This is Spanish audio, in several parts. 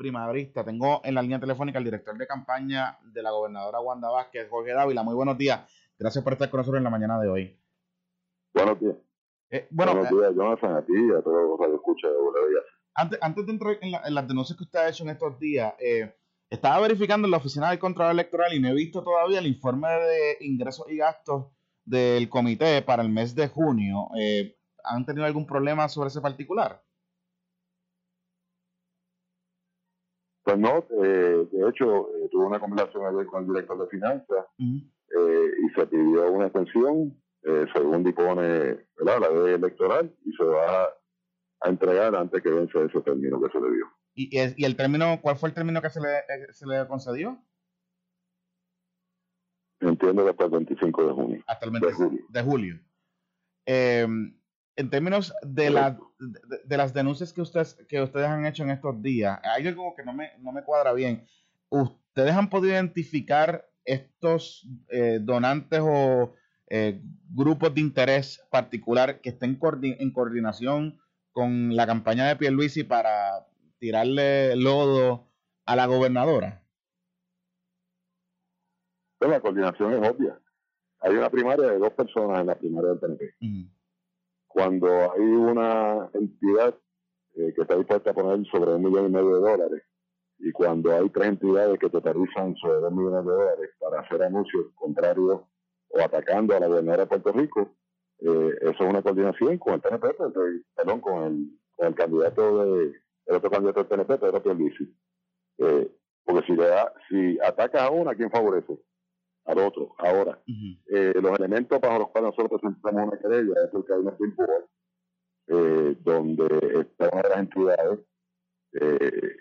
primarista. Tengo en la línea telefónica al director de campaña de la gobernadora Wanda Vázquez, Jorge Dávila. Muy buenos días. Gracias por estar con nosotros en la mañana de hoy. Buenos días. Eh, bueno, buenos días, Jonathan, a ti y a todos los que escuchan de Antes, antes de entrar en, en, las denuncias que usted ha hecho en estos días, eh, estaba verificando en la oficina del Contralor Electoral y no he visto todavía el informe de ingresos y gastos del comité para el mes de junio. Eh, ¿Han tenido algún problema sobre ese particular? Pues no, eh, de hecho, eh, tuve una conversación ayer con el director de finanzas eh, y se pidió una extensión, según dispone la ley electoral, y se va a entregar antes que vence ese término que se le dio. ¿Y, y el término, cuál fue el término que se le, se le concedió? Entiendo que hasta el 25 de junio. Hasta el 25 de julio. De julio en términos de, la, de, las denuncias que ustedes, que ustedes han hecho en estos días, hay algo que no me, no me cuadra bien. ¿Ustedes han podido identificar estos eh, donantes o eh, grupos de interés particular que estén en coordinación con la campaña de Pierluisi para tirarle lodo a la gobernadora? Pues la coordinación es obvia. Hay una primaria de dos personas en la primaria del PNP cuando hay una entidad eh, que está dispuesta a poner sobre un millón y medio de dólares y cuando hay tres entidades que totalizan sobre dos millones de dólares para hacer anuncios contrarios o atacando a la gobernadora de Puerto Rico, eh, eso es una coordinación con el pues, perdón, con el, con el candidato de, el otro candidato del PNP, Pedro Pierluisi. Eh, porque si le da, si ataca a uno, ¿a quién favorece? Al otro. Ahora, eh, los elementos para los cuales nosotros presentamos una querella es porque hay una Board, eh, donde está una de las entidades, eh,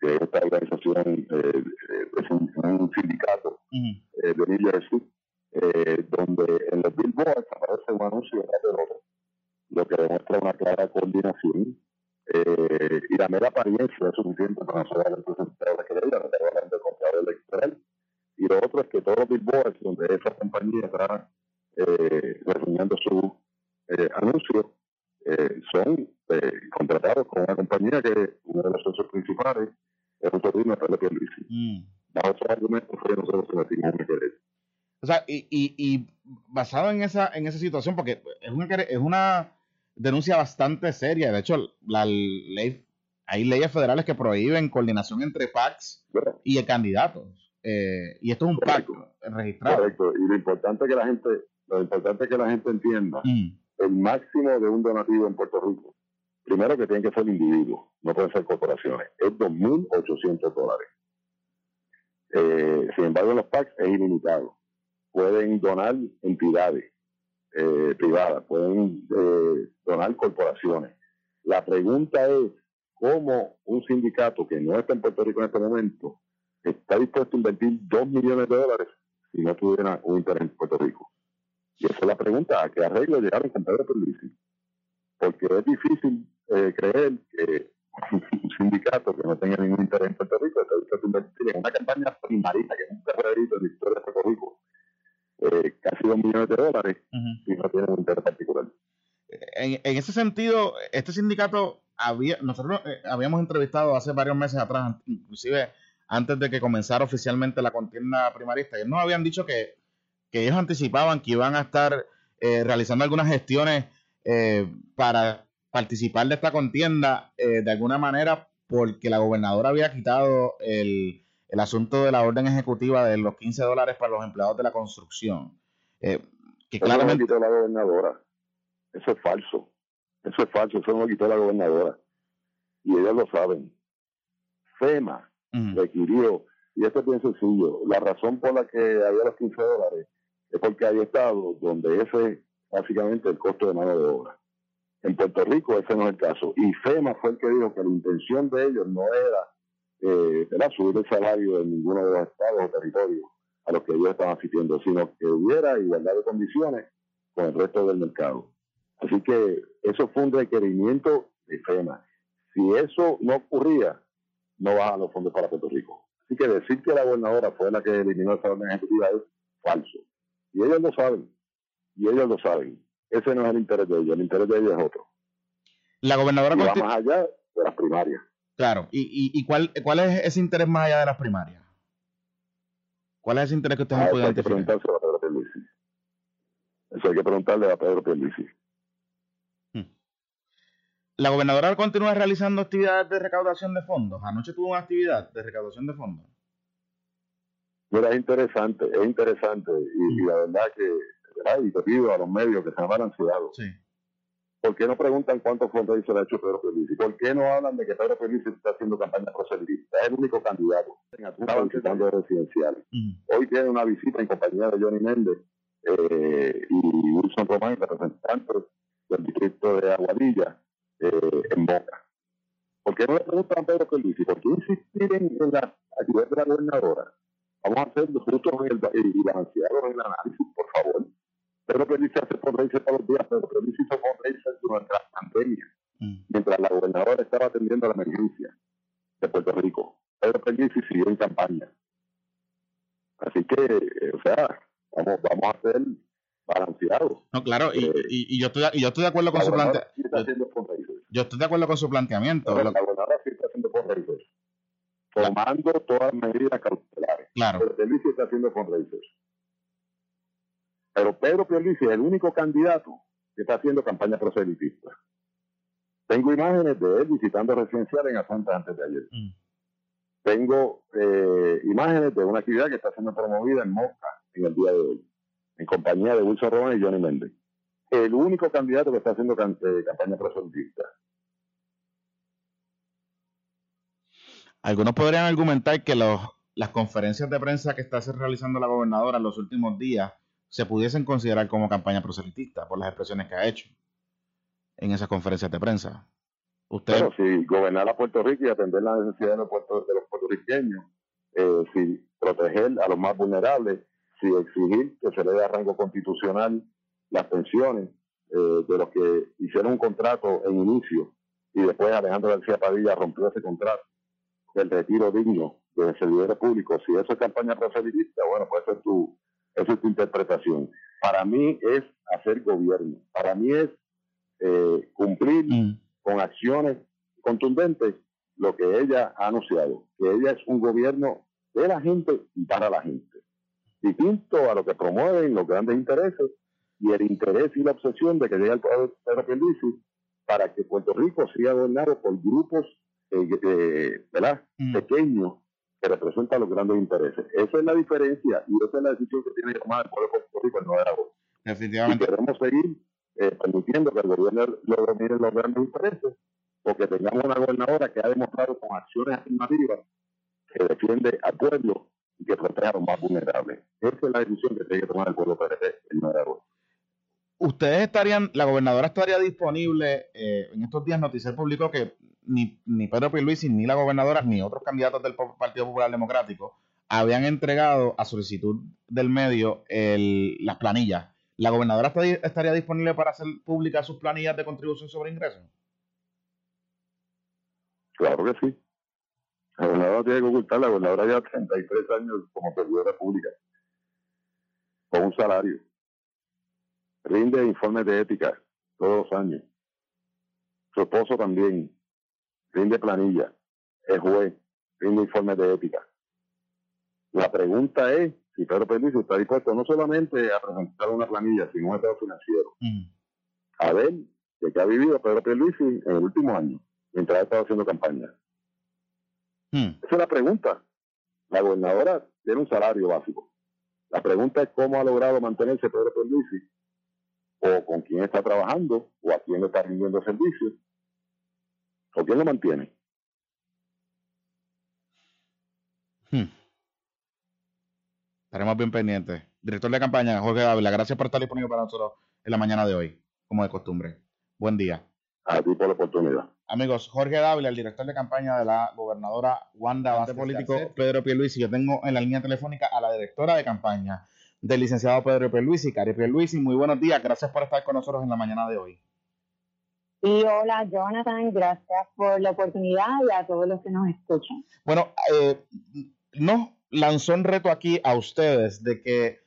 que esta organización eh, es un, sindicato de New Jersey, donde en los billboards aparece un anuncio de otro, lo que demuestra una clara coordinación y la mera apariencia es suficiente para nosotros presentar la querella, no estamos hablando de contrato electoral, y lo otro es que todos los billboards donde esa compañía está eh, reseñando su eh, anuncio eh, son eh, contratados con una compañía que uno de los socios principales es un sobrino de Pierluisi. Mm. Bajo esos argumentos fue nosotros metimos en querer. O sea, y, y, y, basado en esa, en esa situación, porque es una, es una denuncia bastante seria. De hecho, la ley, hay leyes federales que prohíben coordinación entre PACs y candidatos. Eh, y esto es un pacto registrado. Correcto. Y lo importante que la gente, lo importante que la gente entienda, mm. el máximo de un donativo en Puerto Rico, primero que tienen que ser individuos, no pueden ser corporaciones, es 2.800 dólares. Eh, sin embargo, los PACs es ilimitado. Pueden donar entidades eh, privadas, pueden donar corporaciones. La pregunta es, ¿cómo un sindicato que no está en Puerto Rico en este momento está dispuesto a invertir 2 millones de dólares si no tuviera un interés en Puerto Rico. Y esa es la pregunta, ¿a qué arreglo llegaron con Pedro Pierluisi? Porque es difícil eh, creer que un sindicato que no tenga ningún interés en Puerto Rico está dispuesto a invertir en una campaña primarista que nunca se ha visto en la historia de Puerto Rico eh, casi 2 millones de dólares si no tiene un interés particular. En, en, ese sentido, este sindicato había, nosotros eh, habíamos entrevistado hace varios meses atrás, inclusive antes de que comenzara oficialmente la contienda primarista. Ellos nos habían dicho que, ellos anticipaban que iban a estar eh, realizando algunas gestiones eh, para participar de esta contienda eh, de alguna manera porque la gobernadora había quitado el, asunto de la orden ejecutiva de los 15 dólares para los empleados de la construcción. que claramente... Eso no lo quitó la gobernadora. Eso es falso. Eso es falso. Eso no lo quitó la gobernadora. Y ellos lo saben. FEMA requirió, y esto es bien sencillo, la razón por la que había los 15 dólares es porque hay estados donde ese es básicamente el costo de mano de obra. En Puerto Rico ese no es el caso. Y FEMA fue el que dijo que la intención de ellos no era, eh, subir el salario de ninguno de los estados o territorios a los que ellos estaban asistiendo, sino que hubiera igualdad de condiciones con el resto del mercado. Así que eso fue un requerimiento de FEMA. Si eso no ocurría, no bajan los fondos para Puerto Rico. Así que decir que la gobernadora fue la que eliminó esa orden ejecutiva es falso. Y ellos lo saben. Y ellos lo saben. Ese no es el interés de ellos. El interés de ellos es otro. La gobernadora va más allá de las primarias. Claro, ¿y, y, cuál, cuál es ese interés más allá de las primarias? ¿Cuál es ese interés que ustedes ah, no pueden identificar? Hay que preguntarse a Pedro Pierluisi. Eso hay que preguntarle a Pedro Pierluisi. ¿La gobernadora continúa realizando actividades de recaudación de fondos? Anoche tuvo una actividad de recaudación de fondos. Mira, es interesante, es interesante. Y, la verdad que, ¿verdad? y te pido a los medios que se han balanceado. Sí. ¿Por qué no preguntan cuántos fondos se le ha hecho Pedro Felici? ¿Por qué no hablan de que Pedro Felici está haciendo campaña proselitista? Es el único candidato. Estaba visitando residenciales. Hoy tiene una visita en compañía de Johnny Méndez eh, y Wilson Román, representantes del distrito de Aguadilla, eh, en Boca. ¿Por qué no le preguntan a Pedro Felici? ¿Por qué insistir en, la actividad de la gobernadora? Vamos a hacer los frutos y balanceados en el análisis, por favor. Pedro Pérez hace fundraiser todos los días, pero Pérez hizo fundraiser durante la pandemia, mm. mientras la gobernadora estaba atendiendo la emergencia de Puerto Rico. Pedro Pérez siguió en campaña. Así que, eh, o sea, vamos, vamos a ser balanceados. No, claro, y, eh, y, yo, estoy, y yo estoy de acuerdo con su planteamiento. yo estoy de acuerdo con su planteamiento. La gobernadora sí está haciendo fundraisers tomando todas las medidas cautelares. Claro. Pero Pierluisi está haciendo fundraisers. Pero Pedro Pierluisi es el único candidato que está haciendo campaña proselitista. Tengo imágenes de él visitando residencial en Atlanta antes de ayer. Mm. Tengo eh, imágenes de una actividad que está siendo promovida en Mosca en el día de hoy, en compañía de Wilson Roman y Johnny Méndez. El único candidato que está haciendo eh, campaña proselitista. Algunos podrían argumentar que los, las conferencias de prensa que está realizando la gobernadora en los últimos días se pudiesen considerar como campaña proselitista por las expresiones que ha hecho en esas conferencias de prensa. Usted... Bueno, si gobernar a Puerto Rico y atender las necesidades de los, de los puertorriqueños, eh, si proteger a los más vulnerables, si exigir que se le dé a rango constitucional las pensiones eh, de los que hicieron un contrato en inicio y después Alejandro García Padilla rompió ese contrato del retiro digno de servidores públicos, si eso es campaña proselitista, bueno, pues eso es tu, esa es tu interpretación. Para mí es hacer gobierno, para mí es eh, cumplir mm. con acciones contundentes lo que ella ha anunciado, que ella es un gobierno de la gente y para la gente. Distinto a lo que promueven los grandes intereses y el interés y la obsesión de que llegue al poder Pierluisi para que Puerto Rico sea gobernado por grupos eh, eh, ¿verdad? Mm. pequeños que representan los grandes intereses. Esa es la diferencia y esa es la decisión que tiene que tomar el pueblo de Puerto Rico el 9 de agosto. Definitivamente. Si queremos seguir eh, permitiendo que el gobierno lo domine los grandes intereses, o que tengamos una gobernadora que ha demostrado con acciones afirmativas que defiende al pueblo y que los más vulnerables. Esa es la decisión que tiene que tomar el pueblo PRD el 9 de agosto. ¿Ustedes estarían, la gobernadora estaría disponible eh, en estos días noticiar público que ni, ni Pedro Pierluisi, ni la gobernadora, ni otros candidatos del Partido Popular Democrático habían entregado a solicitud del medio las planillas. ¿La gobernadora estaría disponible para hacer públicas sus planillas de contribución sobre ingresos? Claro que sí. La gobernadora tiene que ocultar, la gobernadora lleva 33 años como servidora pública, con un salario. Rinde informes de ética todos los años. Su esposo también rinde planilla, es juez, rinde informes de ética. La pregunta es si Pedro Pérez está dispuesto no solamente a presentar una planilla, sino un estado financiero. A ver de qué ha vivido Pedro Pierluisi en el último año, mientras ha estado haciendo campaña. Esa es la pregunta. La gobernadora tiene un salario básico. La pregunta es cómo ha logrado mantenerse Pedro Pierluisi, o con quién está trabajando, o a quién le está rindiendo servicios, ¿O quién lo mantiene? Hmm. Estaremos bien pendientes. Director de campaña, Jorge Dávila, gracias por estar disponible para nosotros en la mañana de hoy, como de costumbre. Buen día. A ti por la oportunidad. Amigos, Jorge Dávila, el director de campaña de la gobernadora Wanda Base Político Pedro Pierluisi. Yo tengo en la línea telefónica a la directora de campaña del licenciado Pedro Pierluisi, Cari Pierluisi. Muy buenos días, gracias por estar con nosotros en la mañana de hoy. Y hola Jonathan, gracias por la oportunidad y a todos los que nos escuchan. Bueno, eh, nos lanzó un reto aquí a ustedes de que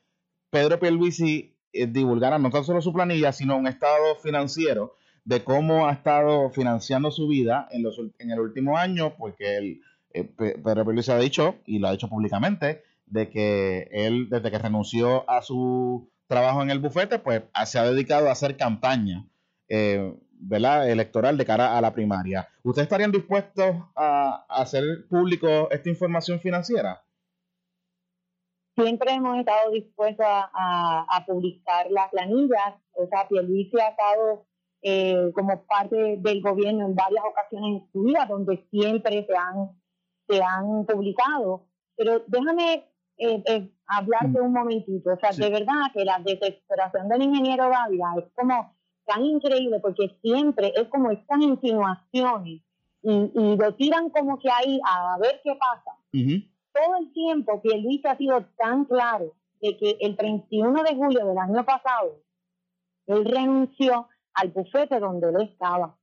Pedro Pierluisi eh, divulgara no tan solo su planilla, sino un estado financiero de cómo ha estado financiando su vida en, los, en el último año, porque él, eh, Pedro Pérez ha dicho, y lo ha dicho públicamente, de que él, desde que renunció a su trabajo en el bufete, pues se ha dedicado a hacer campaña eh, ¿verdad? electoral de cara a la primaria. ¿Ustedes estarían dispuestos a, hacer público esta información financiera? Siempre hemos estado dispuestos a, publicar las planillas. O sea, Pierluisi ha estado eh, como parte del gobierno en varias ocasiones en su vida, donde siempre se han, se han publicado. Pero déjame eh, eh, hablarte mm. un momentito. O sea, de verdad que la desesperación del ingeniero Dávila es como tan increíble porque siempre es como estas insinuaciones y, lo tiran como que ahí a ver qué pasa. Todo el tiempo que Luis ha sido tan claro de que el 31 de julio del año pasado él renunció al bufete donde él estaba.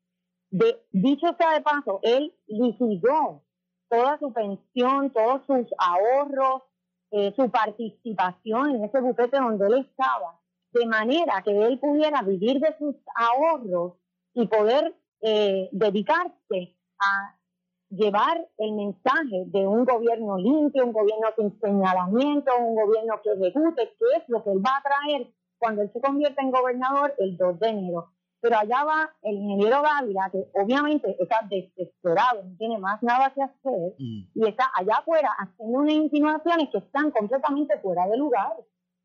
De, dicho sea de paso, él liquidó toda su pensión, todos sus ahorros, eh, su participación en ese bufete donde él estaba de manera que él pudiera vivir de sus ahorros y poder eh, dedicarse a llevar el mensaje de un gobierno limpio, un gobierno sin señalamiento, un gobierno que ejecute, que es lo que él va a traer cuando él se convierta en gobernador el 2 de enero. Pero allá va el ingeniero Dávila, que obviamente está desesperado, no tiene más nada que hacer, mm. y está allá afuera haciendo unas insinuaciones que están completamente fuera de lugar.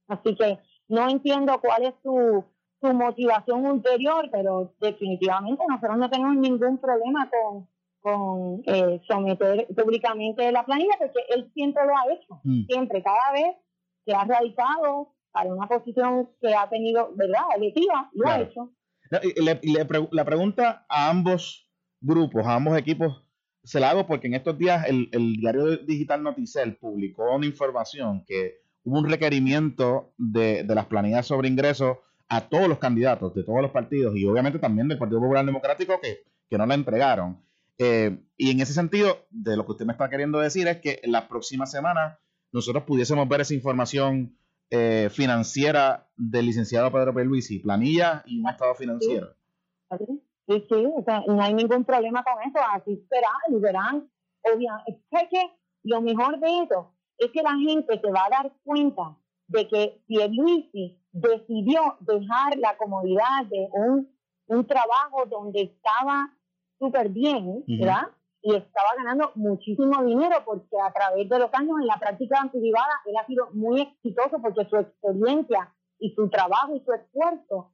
Así que no entiendo cuál es su, su motivación ulterior, pero definitivamente nosotros no tenemos ningún problema con, con eh, someter públicamente la planilla, porque él siempre lo ha hecho, mm. siempre, cada vez que ha radicado para una posición que ha tenido, ¿verdad?, electiva, lo ha hecho. La pregunta a ambos grupos, a ambos equipos, se la hago porque en estos días el, diario digital Noticel publicó una información que hubo un requerimiento de, las planillas sobre ingresos a todos los candidatos de todos los partidos y obviamente también del Partido Popular Democrático que, no la entregaron. Eh, y en ese sentido, de lo que usted me está queriendo decir es que en las próximas semanas nosotros pudiésemos ver esa información eh, financiera del licenciado Pedro Luisi, planilla y un estado financiero. Sí, sí, no hay ningún problema con eso, así será y verán. Obviamente, es que lo mejor de eso es que la gente se va a dar cuenta de que Pierluisi decidió dejar la comodidad de un, un trabajo donde estaba súper bien, ¿verdad? Y estaba ganando muchísimo dinero porque a través de los años en la práctica privada él ha sido muy exitoso porque su experiencia y su trabajo y su esfuerzo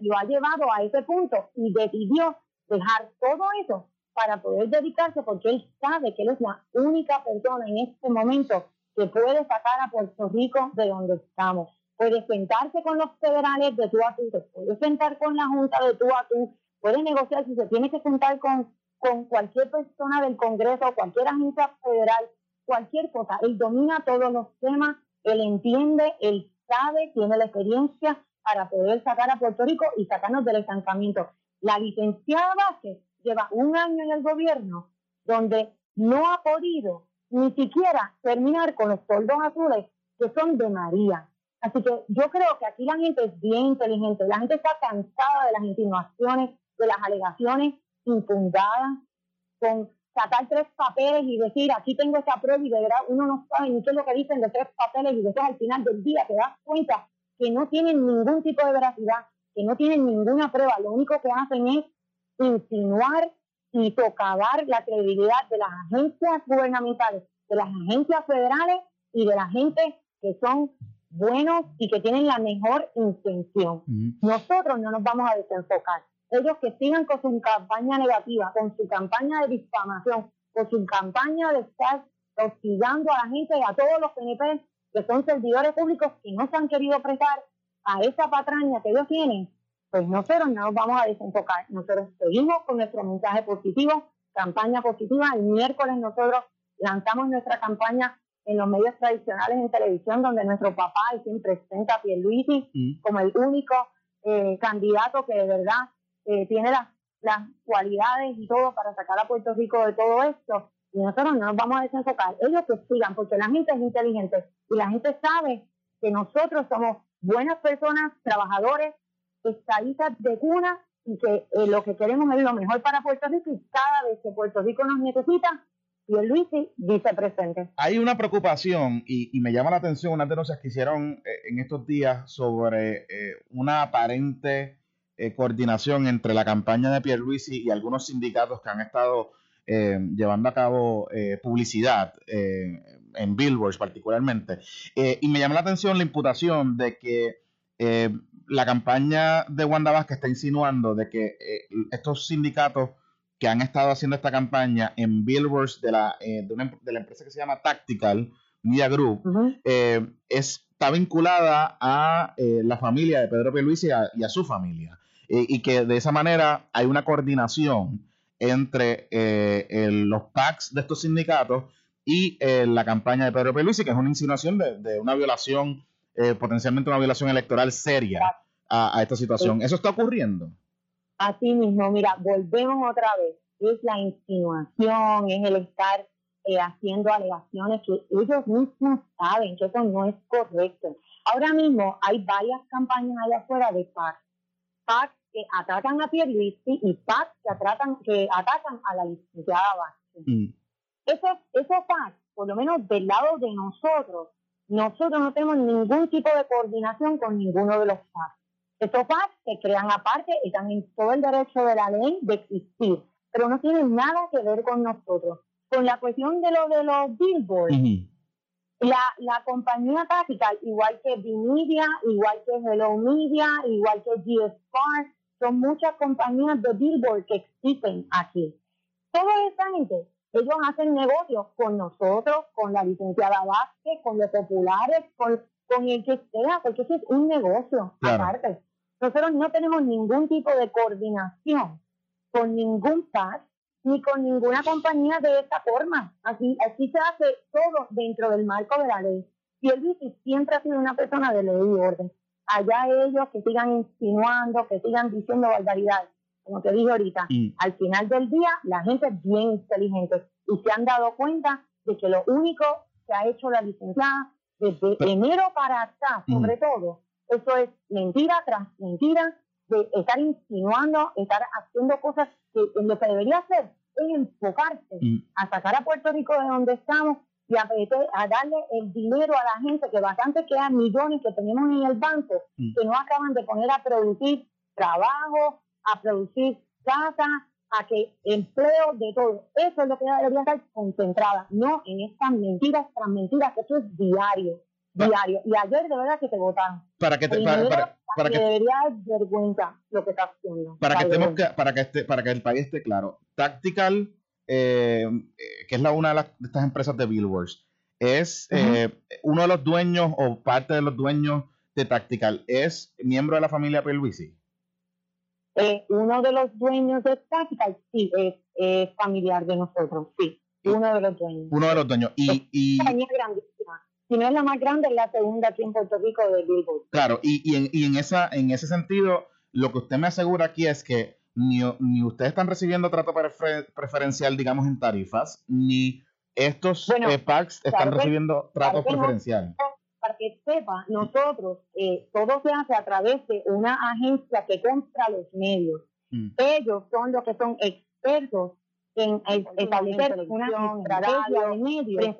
lo ha llevado a ese punto y decidió dejar todo eso para poder dedicarse porque él sabe que él es la única persona en este momento que puede sacar a Puerto Rico de donde estamos. Puede sentarse con los federales de tú a tú, puede sentar con la Junta de tú a tú, puede negociar si se tiene que sentar con, con cualquier persona del Congreso, cualquier agencia federal, cualquier cosa. Él domina todos los temas, él entiende, él sabe, tiene la experiencia para poder sacar a Puerto Rico y sacarnos del estancamiento. La licenciada Vázquez lleva un año en el gobierno donde no ha podido ni siquiera terminar con los soldos azules que son de María. Así que yo creo que aquí la gente es bien inteligente, la gente está cansada de las insinuaciones, de las alegaciones infundadas, con sacar tres papeles y decir, aquí tengo esta prueba y de verdad uno no sabe ni qué es lo que dicen de tres papeles y después al final del día te das cuenta que no tienen ningún tipo de veracidad, que no tienen ninguna prueba, lo único que hacen es insinuar y socavar la credibilidad de las agencias gubernamentales, de las agencias federales y de la gente que son buenos y que tienen la mejor intención. Nosotros no nos vamos a desenfocar. Ellos que sigan con su campaña negativa, con su campaña de difamación, con su campaña de estar hostigando a la gente y a todos los PNP que son servidores públicos que no se han querido prestar a esa patraña que ellos tienen, pues nosotros no nos vamos a desenfocar. Nosotros seguimos con nuestro mensaje positivo, campaña positiva. El miércoles nosotros lanzamos nuestra campaña en los medios tradicionales en televisión, donde nuestro papá y siempre presenta a Pierluisi mm. como el único eh, candidato que de verdad eh, tiene las, las cualidades y todo para sacar a Puerto Rico de todo esto. Y nosotros no nos vamos a desenfocar. Ellos que sigan, porque la gente es inteligente y la gente sabe que nosotros somos buenas personas, trabajadores, estadistas de cuna y que eh, lo que queremos es lo mejor para Puerto Rico y cada vez que Puerto Rico nos necesita, y el Luis dice presente. Hay una preocupación y, me llama la atención unas denuncias que hicieron eh, en estos días sobre eh, una aparente coordinación entre la campaña de Pierluisi y algunos sindicatos que han estado llevando a cabo publicidad en billboards particularmente. y me llama la atención la imputación de que la campaña de Wanda Vázquez está insinuando de que eh, estos sindicatos que han estado haciendo esta campaña en billboards de la, eh, de, de, la empresa que se llama Tactical Media Group eh, está vinculada a la familia de Pedro Pierluisi y a, y a su familia. Y que de esa manera hay una coordinación entre los PACs de estos sindicatos y la campaña de Pedro Pierluisi, que es una insinuación de, de una violación eh, potencialmente una violación electoral seria a, esta situación. ¿Eso está ocurriendo? Así mismo, mira, volvemos otra vez. Es la insinuación, es el estar eh, haciendo alegaciones que ellos mismos saben que eso no es correcto. Ahora mismo hay varias campañas allá afuera de PAC. PAC que atacan a Pierluisi y PAC que, atacan, que atacan a la licenciada Vázquez. Mm. Esos, esos PAC, por lo menos del lado de nosotros, nosotros no tenemos ningún tipo de coordinación con ninguno de los PAC. Estos PAC se crean aparte y también todo el derecho de la ley de existir, pero no tienen nada que ver con nosotros. Con la cuestión de lo de los billboards, la, la compañía táctica, igual que Vimedia, igual que Hello Media, igual que GSPAR, son muchas compañías de billboard que existen aquí. Toda esa gente ellos hacen negocios con nosotros, con la licenciada Vázquez, con los populares, con, con el que sea, porque eso es un negocio aparte. Nosotros no tenemos ningún tipo de coordinación con ningún PAC ni con ninguna compañía de esta forma. Así, así se hace todo dentro del marco de la ley. Y el siempre ha sido una persona de ley y orden. Allá ellos que sigan insinuando, que sigan diciendo barbaridades como te dije ahorita, al final del día la gente es bien inteligente y se han dado cuenta de que lo único que ha hecho la licenciada desde enero para acá, sobre todo, eso es mentira tras mentira, de estar insinuando, estar haciendo cosas que lo que debería hacer es enfocarse a sacar a Puerto Rico de donde estamos y a, a, darle el dinero a la gente que bastante quedan millones que tenemos en el banco que no acaban de poner a producir trabajo, a producir casa, a que empleo de todo. Eso es lo que debería estar concentrada, no en estas mentiras tras mentiras, que eso es diario. Diario. Y ayer de verdad que te votaron. Para que te, para, para, que, debería vergüenza lo que está haciendo. Para que, estemos, para, que este, para que el país esté claro. Tactical, eh, que es la una de, las, de estas empresas de Billboards, es eh, uno de los dueños o parte de los dueños de Tactical, es miembro de la familia Pierluisi. Eh, uno de los dueños de Tactical, sí, es, familiar de nosotros, sí. Uno de los dueños. Uno de los dueños. Y, y... Si no es la más grande, es la segunda aquí en Puerto Rico de Billboard. Claro, y, y, en, y en, esa, en ese sentido, lo que usted me asegura aquí es que ni, ni ustedes están recibiendo trato preferencial, digamos, en tarifas, ni estos eh, packs están recibiendo trato preferencial para que sepa, nosotros, eh, todo se hace a través de una agencia que compra los medios. Mm. Ellos son los que son expertos en establecer una estrategia de medios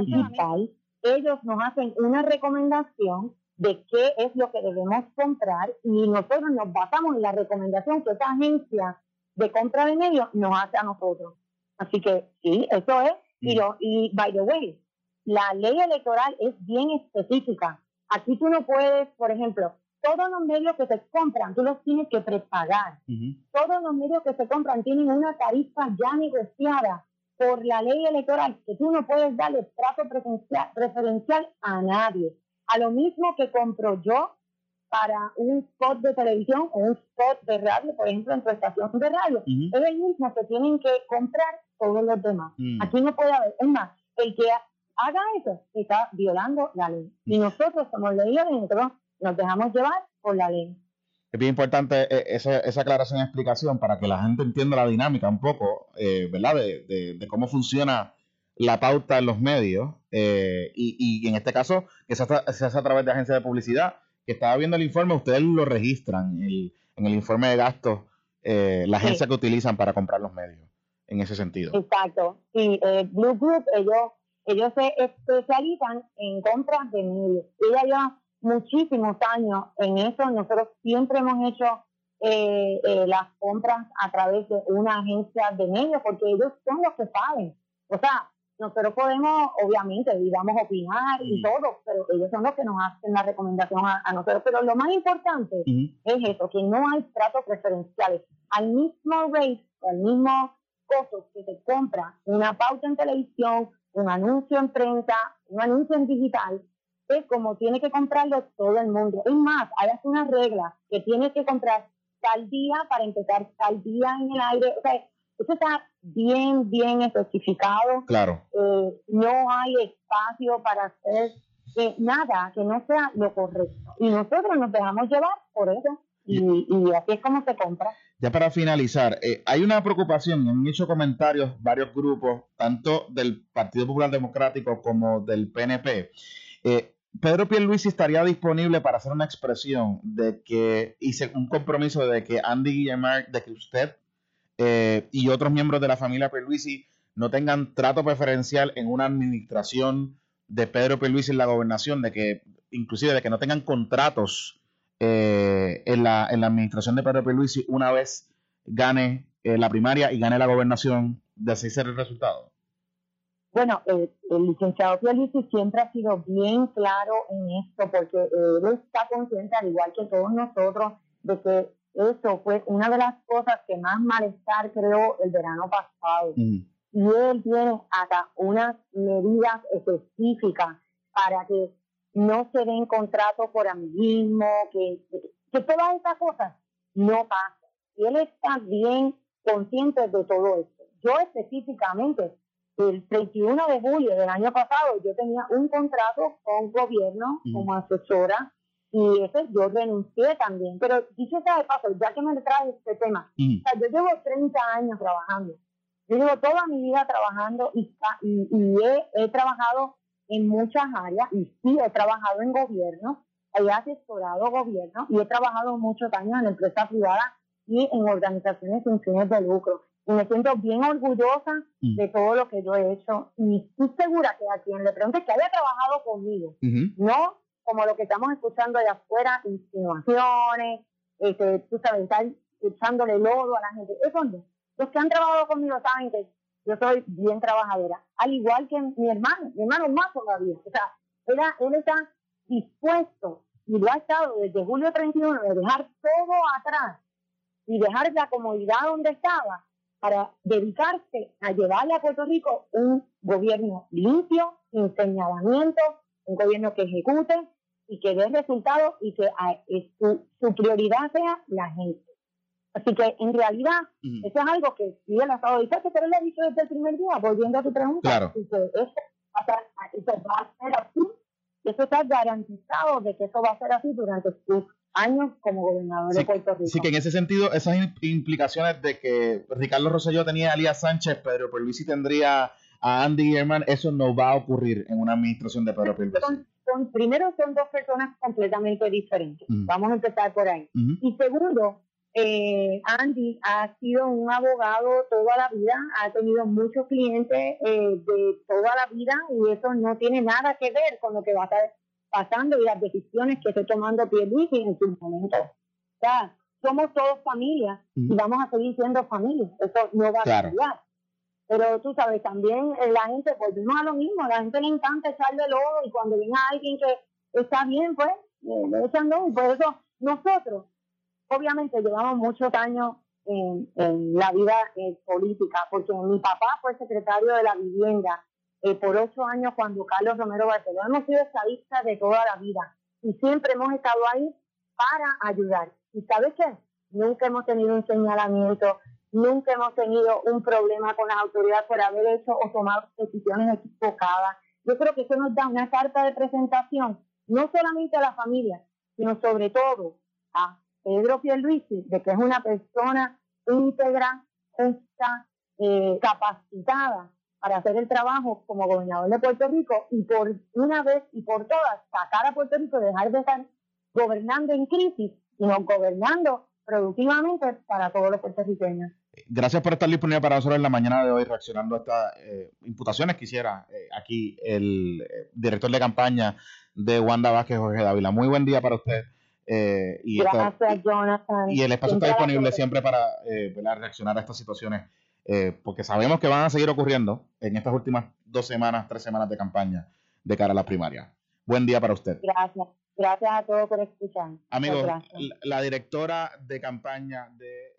digital. Ellos nos hacen una recomendación de qué es lo que debemos comprar y nosotros nos basamos en la recomendación que esa agencia de compra de medios nos hace a nosotros. Así que sí, eso es. Y, mm. y by the way, la ley electoral es bien específica. Aquí tú no puedes, por ejemplo, todos los medios que se compran, tú los tienes que prepagar. Todos los medios que se compran tienen una tarifa ya negociada por la ley electoral que tú no puedes darle trato preferencial a nadie. A lo mismo que compro yo para un spot de televisión o un spot de radio, por ejemplo, en tu estación de radio. Es el mismo que tienen que comprar todos los demás. Mm. Aquí no puede haber. Es más, el que haga eso, está violando la ley. Y mm. nosotros somos leídos y nosotros nos dejamos llevar por la ley. Es bien importante eh, esa, esa aclaración y explicación para que la gente entienda la dinámica un poco, eh, ¿verdad? De, de, cómo funciona la pauta en los medios eh, y, y, en este caso que se hace, se hace, a través de agencias de publicidad. Que estaba viendo el informe, ustedes lo registran el, en el informe de gastos eh, la agencia que utilizan para comprar los medios en ese sentido. Exacto. Sí, eh, Blue Group, ellos, ellos se especializan en compras de medios. Ella lleva muchísimos años en eso. Nosotros siempre hemos hecho eh, eh, las compras a través de una agencia de medios porque ellos son los que saben. O sea, nosotros podemos, obviamente, digamos, opinar y todo, pero ellos son los que nos hacen la recomendación a, nosotros. Pero lo más importante es eso, que no hay tratos preferenciales. Al mismo rate, al mismo costo que se compra una pauta en televisión, un anuncio en prensa, un anuncio en digital, es como tiene que comprarlo todo el mundo. Es más, hay una regla que tiene que comprar tal día para empezar tal día en el aire. O sea, eso está bien, bien especificado. Claro. Eh, no hay espacio para hacer eh, nada que no sea lo correcto. Y nosotros nos dejamos llevar por eso. Y, y así es como se compra. Ya para finalizar, eh, hay una preocupación, han hecho comentarios varios grupos, tanto del Partido Popular Democrático como del PNP. Eh, Pedro Pierluisi estaría disponible para hacer una expresión de que hice un compromiso de que Andy Guillemard, de que usted eh, y otros miembros de la familia Pierluisi no tengan trato preferencial en una administración de Pedro Pierluisi en la gobernación, de que inclusive de que no tengan contratos eh, en, la, en la administración de Pedro Pierluisi una vez gane eh, la primaria y gane la gobernación, de así ser el resultado. Bueno, el licenciado Pierluisi siempre ha sido bien claro en esto, porque él está consciente, al igual que todos nosotros, de que eso fue una de las cosas que más malestar creó el verano pasado. Y él tiene acá unas medidas específicas para que no se den contratos por amiguismo, que, que todas estas cosas no pasen. Y él está bien consciente de todo esto. Yo específicamente, el 31 de julio del año pasado, yo tenía un contrato con gobierno como asesora y ese yo renuncié también. Pero dicho sea de paso, ya que me trae este tema, o sea, yo llevo 30 años trabajando. Yo llevo toda mi vida trabajando y, y, he, trabajado en muchas áreas y sí he trabajado en gobierno, he asesorado gobierno y he trabajado muchos años en empresa privada y en organizaciones sin fines de lucro. Y me siento bien orgullosa de todo lo que yo he hecho y estoy segura que a quien le pregunte que haya trabajado conmigo, no como lo que estamos escuchando allá afuera, insinuaciones, este, tú sabes, estar echándole lodo a la gente. Eso no. Los que han trabajado conmigo saben que yo soy bien trabajadora, al igual que mi hermano, mi hermano más todavía. O sea, él, él está dispuesto y lo ha estado desde julio 31 de dejar todo atrás y dejar la comodidad donde estaba para dedicarse a llevarle a Puerto Rico un gobierno limpio, sin señalamientos, un gobierno que ejecute y que dé resultados y que ah, su, su, prioridad sea la gente. Así que en realidad, eso es algo que sí el Estado dice te lo he dicho desde el primer día, volviendo a tu pregunta. Claro. Y que eso, va a ser así, eso está garantizado de que eso va a ser así durante sus años como gobernador de Puerto Rico. Sí, que en ese sentido, esas implicaciones de que Ricardo Rosselló tenía a Elías Sánchez, Pedro Luisi tendría a Andy German, eso no va a ocurrir en una administración de Pedro Pierluisi. primero, son dos personas completamente diferentes. Vamos a empezar por ahí. Y segundo, eh, Andy ha sido un abogado toda la vida, ha tenido muchos clientes eh, de toda la vida y eso no tiene nada que ver con lo que va a estar pasando y las decisiones que está tomando Pierluisi en su momento. O sea, somos todos familia y vamos a seguir siendo familia. Eso no va a cambiar. Pero tú sabes, también eh, la gente, volvimos a lo mismo, la gente le encanta echarle lodo y cuando viene alguien que está bien, pues, le echan lodo. Por eso nosotros, obviamente, llevamos muchos años en, la vida eh, política, porque mi papá fue secretario de la vivienda eh, por ocho años cuando Carlos Romero Barceló. Hemos sido estadistas de toda la vida y siempre hemos estado ahí para ayudar. ¿Y sabes qué? Nunca hemos tenido un señalamiento Nunca hemos tenido un problema con las autoridades por haber hecho o tomado decisiones equivocadas. Yo creo que eso nos da una carta de presentación, no solamente a la familia, sino sobre todo a Pedro Pierluisi, de que es una persona íntegra, justa, eh, capacitada para hacer el trabajo como gobernador de Puerto Rico y por una vez y por todas sacar a Puerto Rico, dejar de estar gobernando en crisis, sino gobernando productivamente para todos los puertorriqueños. Gracias por estar disponible para nosotros en la mañana de hoy reaccionando a estas eh, imputaciones que hiciera eh, aquí el eh, director de campaña de Wanda Vázquez, Jorge Dávila. Muy buen día para usted. y Gracias, Jonathan. Y el espacio está disponible siempre para reaccionar a estas situaciones, porque sabemos que van a seguir ocurriendo en estas últimas dos semanas, tres semanas de campaña de cara a la primaria. Buen día para usted. Gracias. Gracias a todos por escuchar. Amigos, la directora de campaña de